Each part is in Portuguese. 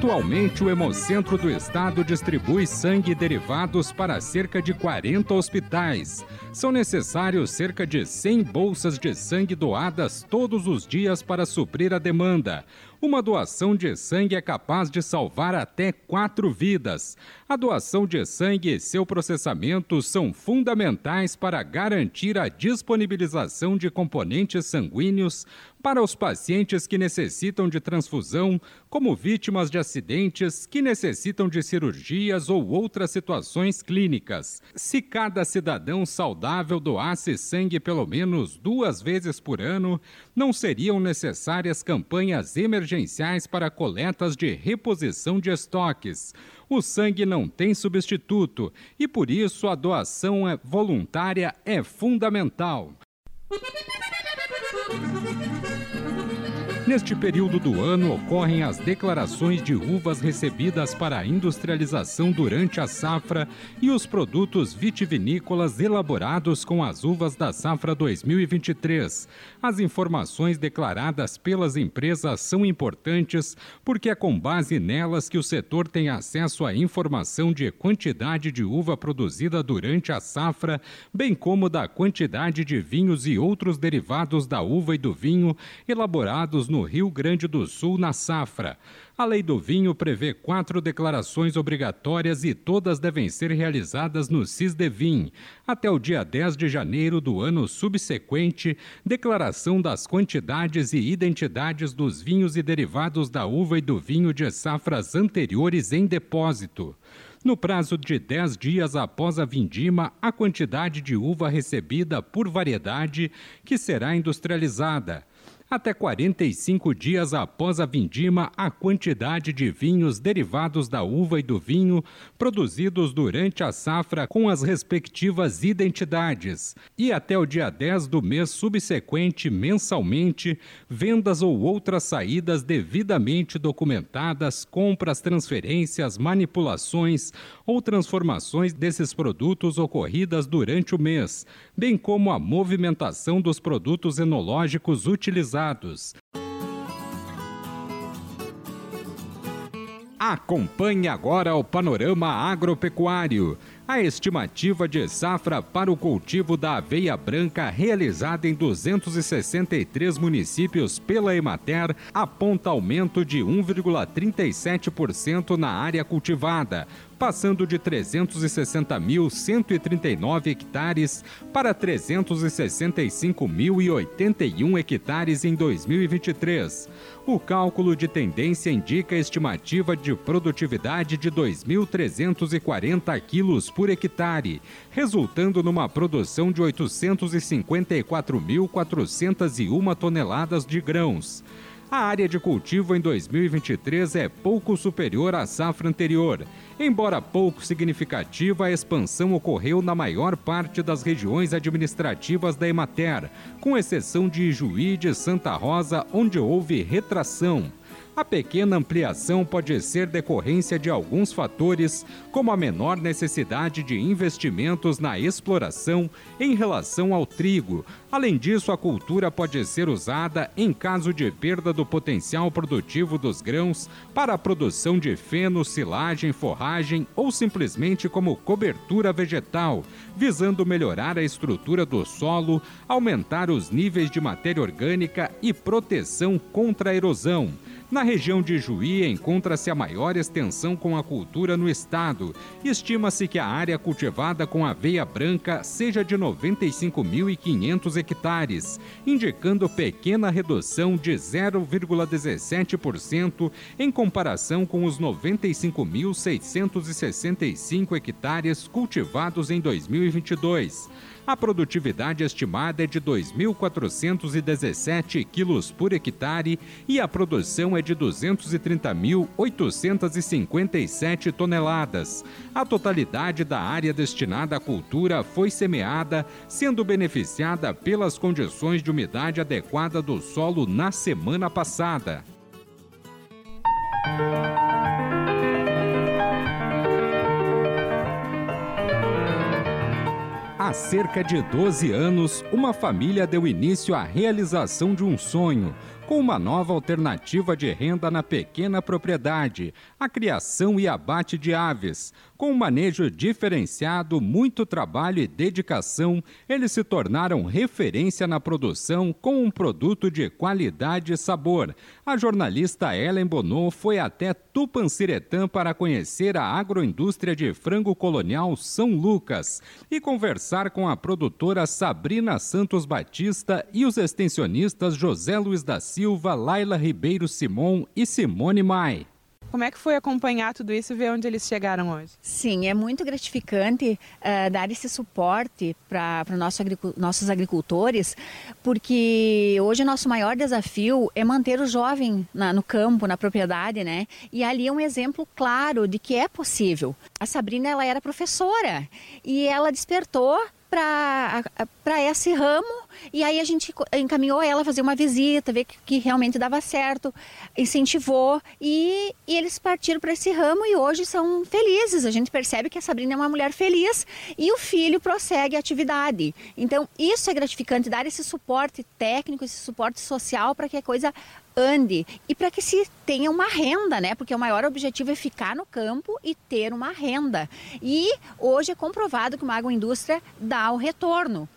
Atualmente, o Hemocentro do Estado distribui sangue e derivados para cerca de 40 hospitais. São necessários cerca de 100 bolsas de sangue doadas todos os dias para suprir a demanda. Uma doação de sangue é capaz de salvar até quatro vidas. A doação de sangue e seu processamento são fundamentais para garantir a disponibilização de componentes sanguíneos para os pacientes que necessitam de transfusão, como vítimas de acidentes, que necessitam de cirurgias ou outras situações clínicas. Se cada cidadão saudável doasse sangue pelo menos duas vezes por ano, não seriam necessárias campanhas emergenciais para coletas de reposição de estoques. O sangue não tem substituto e por isso a doação é voluntária é fundamental. Neste período do ano ocorrem as declarações de uvas recebidas para a industrialização durante a safra e os produtos vitivinícolas elaborados com as uvas da safra 2023. As informações declaradas pelas empresas são importantes porque é com base nelas que o setor tem acesso à informação de quantidade de uva produzida durante a safra, bem como da quantidade de vinhos e outros derivados da uva e do vinho elaborados no Rio Grande do Sul na safra. A lei do vinho prevê quatro declarações obrigatórias e todas devem ser realizadas no CISDEVIN. Até o dia 10 de janeiro do ano subsequente, declaração das quantidades e identidades dos vinhos e derivados da uva e do vinho de safras anteriores em depósito. No prazo de 10 dias após a vindima, a quantidade de uva recebida por variedade que será industrializada até 45 dias após a vindima, a quantidade de vinhos derivados da uva e do vinho produzidos durante a safra com as respectivas identidades, e até o dia 10 do mês subsequente, mensalmente, vendas ou outras saídas devidamente documentadas, compras, transferências, manipulações ou transformações desses produtos ocorridas durante o mês, bem como a movimentação dos produtos enológicos utilizados Acompanhe agora o panorama agropecuário. A estimativa de safra para o cultivo da aveia branca realizada em 263 municípios pela Emater aponta aumento de 1,37% na área cultivada, passando de 360.139 hectares para 365.081 hectares em 2023. O cálculo de tendência indica a estimativa de produtividade de 2.340 quilos por hectare, resultando numa produção de 854.401 toneladas de grãos. A área de cultivo em 2023 é pouco superior à safra anterior. Embora pouco significativa, a expansão ocorreu na maior parte das regiões administrativas da Emater, com exceção de Ijuí de Santa Rosa, onde houve retração. A pequena ampliação pode ser decorrência de alguns fatores, como a menor necessidade de investimentos na exploração em relação ao trigo. Além disso, a cultura pode ser usada em caso de perda do potencial produtivo dos grãos para a produção de feno, silagem, forragem ou simplesmente como cobertura vegetal, visando melhorar a estrutura do solo, aumentar os níveis de matéria orgânica e proteção contra a erosão. Na região de Juí encontra-se a maior extensão com a cultura no estado. Estima-se que a área cultivada com aveia branca seja de 95.500 hectares, indicando pequena redução de 0,17% em comparação com os 95.665 hectares cultivados em 2022. A produtividade estimada é de 2.417 quilos por hectare e a produção é de 230.857 toneladas. A totalidade da área destinada à cultura foi semeada, sendo beneficiada pelas condições de umidade adequada do solo na semana passada. Há cerca de 12 anos, uma família deu início à realização de um sonho com uma nova alternativa de renda na pequena propriedade, a criação e abate de aves. Com um manejo diferenciado, muito trabalho e dedicação, eles se tornaram referência na produção com um produto de qualidade e sabor. A jornalista Ellen Bonot foi até Tupanciretã para conhecer a agroindústria de frango colonial São Lucas e conversar com a produtora Sabrina Santos Batista e os extensionistas José Luiz da Silva Silva, Laila Ribeiro Simon e Simone Mai. Como é que foi acompanhar tudo isso e ver onde eles chegaram hoje? Sim, é muito gratificante uh, dar esse suporte para nosso agricu nossos agricultores, porque hoje o nosso maior desafio é manter o jovem na, no campo, na propriedade, né? E ali é um exemplo claro de que é possível. A Sabrina, ela era professora e ela despertou para esse ramo e aí a gente encaminhou ela a fazer uma visita, ver que, que realmente dava certo, incentivou e, e eles partiram para esse ramo e hoje são felizes. A gente percebe que a Sabrina é uma mulher feliz e o filho prossegue a atividade. Então isso é gratificante, dar esse suporte técnico, esse suporte social para que a coisa ande e para que se tenha uma renda, né? Porque o maior objetivo é ficar no campo e ter uma renda. E hoje é comprovado que uma agroindústria dá o retorno.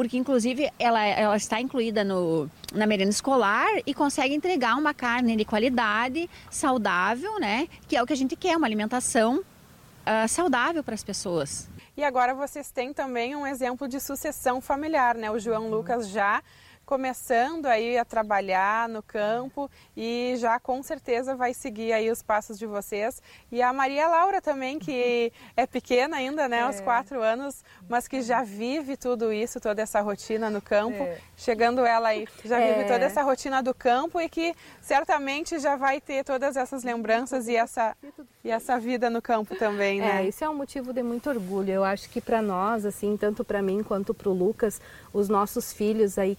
Porque, inclusive, ela, ela está incluída no, na merenda escolar e consegue entregar uma carne de qualidade, saudável, né? Que é o que a gente quer, uma alimentação uh, saudável para as pessoas. E agora vocês têm também um exemplo de sucessão familiar, né? O João Lucas já começando aí a trabalhar no campo e já com certeza vai seguir aí os passos de vocês. E a Maria Laura também, que é pequena ainda, né, é. aos quatro anos, mas que já vive tudo isso, toda essa rotina no campo. É. Chegando ela aí, já é. vive toda essa rotina do campo e que certamente já vai ter todas essas lembranças e essa, e essa vida no campo também, né? É, isso é um motivo de muito orgulho. Eu acho que para nós, assim, tanto para mim quanto para o Lucas, os nossos filhos aí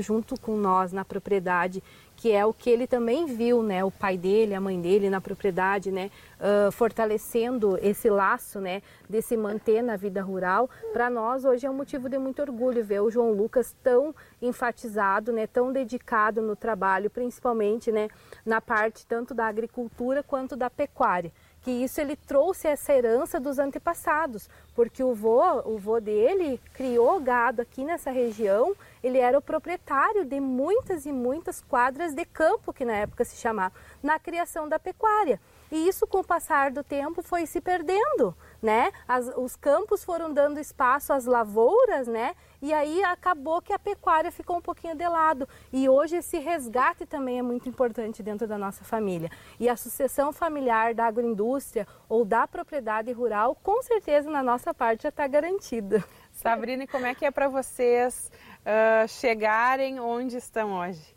junto com nós na propriedade, que é o que ele também viu, né, o pai dele, a mãe dele na propriedade, né, uh, fortalecendo esse laço, né, de se manter na vida rural. Para nós hoje é um motivo de muito orgulho ver o João Lucas tão enfatizado, né, tão dedicado no trabalho, principalmente, né, na parte tanto da agricultura quanto da pecuária que isso ele trouxe essa herança dos antepassados, porque o vô, o vô dele criou gado aqui nessa região, ele era o proprietário de muitas e muitas quadras de campo, que na época se chamava, na criação da pecuária. E isso, com o passar do tempo, foi se perdendo, né? As, os campos foram dando espaço às lavouras, né? E aí acabou que a pecuária ficou um pouquinho de lado. E hoje esse resgate também é muito importante dentro da nossa família. E a sucessão familiar da agroindústria ou da propriedade rural, com certeza na nossa parte já está garantida. Sabrina, como é que é para vocês uh, chegarem onde estão hoje?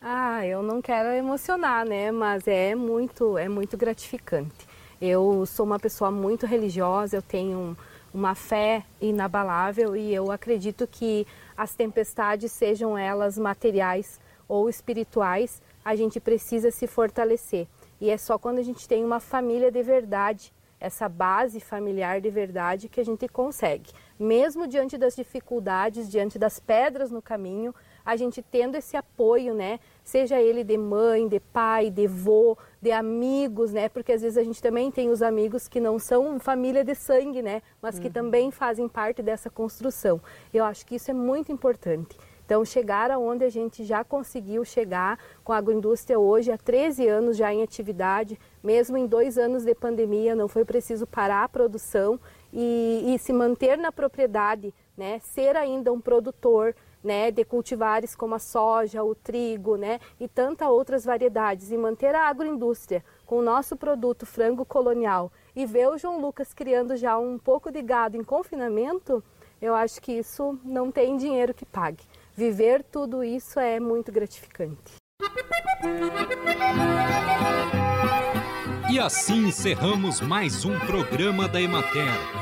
Ah, eu não quero emocionar, né? Mas é muito, é muito gratificante. Eu sou uma pessoa muito religiosa, eu tenho uma fé inabalável e eu acredito que as tempestades, sejam elas materiais ou espirituais, a gente precisa se fortalecer. E é só quando a gente tem uma família de verdade, essa base familiar de verdade, que a gente consegue. Mesmo diante das dificuldades, diante das pedras no caminho, a gente tendo esse apoio, né? Seja ele de mãe, de pai, de vô, de amigos, né? Porque às vezes a gente também tem os amigos que não são família de sangue, né? Mas que uhum. também fazem parte dessa construção. Eu acho que isso é muito importante. Então, chegar aonde a gente já conseguiu chegar com a agroindústria hoje, há 13 anos já em atividade, mesmo em dois anos de pandemia, não foi preciso parar a produção e, e se manter na propriedade, né? ser ainda um produtor, né, de cultivares como a soja, o trigo né, e tantas outras variedades e manter a agroindústria com o nosso produto frango colonial e ver o João Lucas criando já um pouco de gado em confinamento, eu acho que isso não tem dinheiro que pague. Viver tudo isso é muito gratificante. E assim encerramos mais um programa da Emater.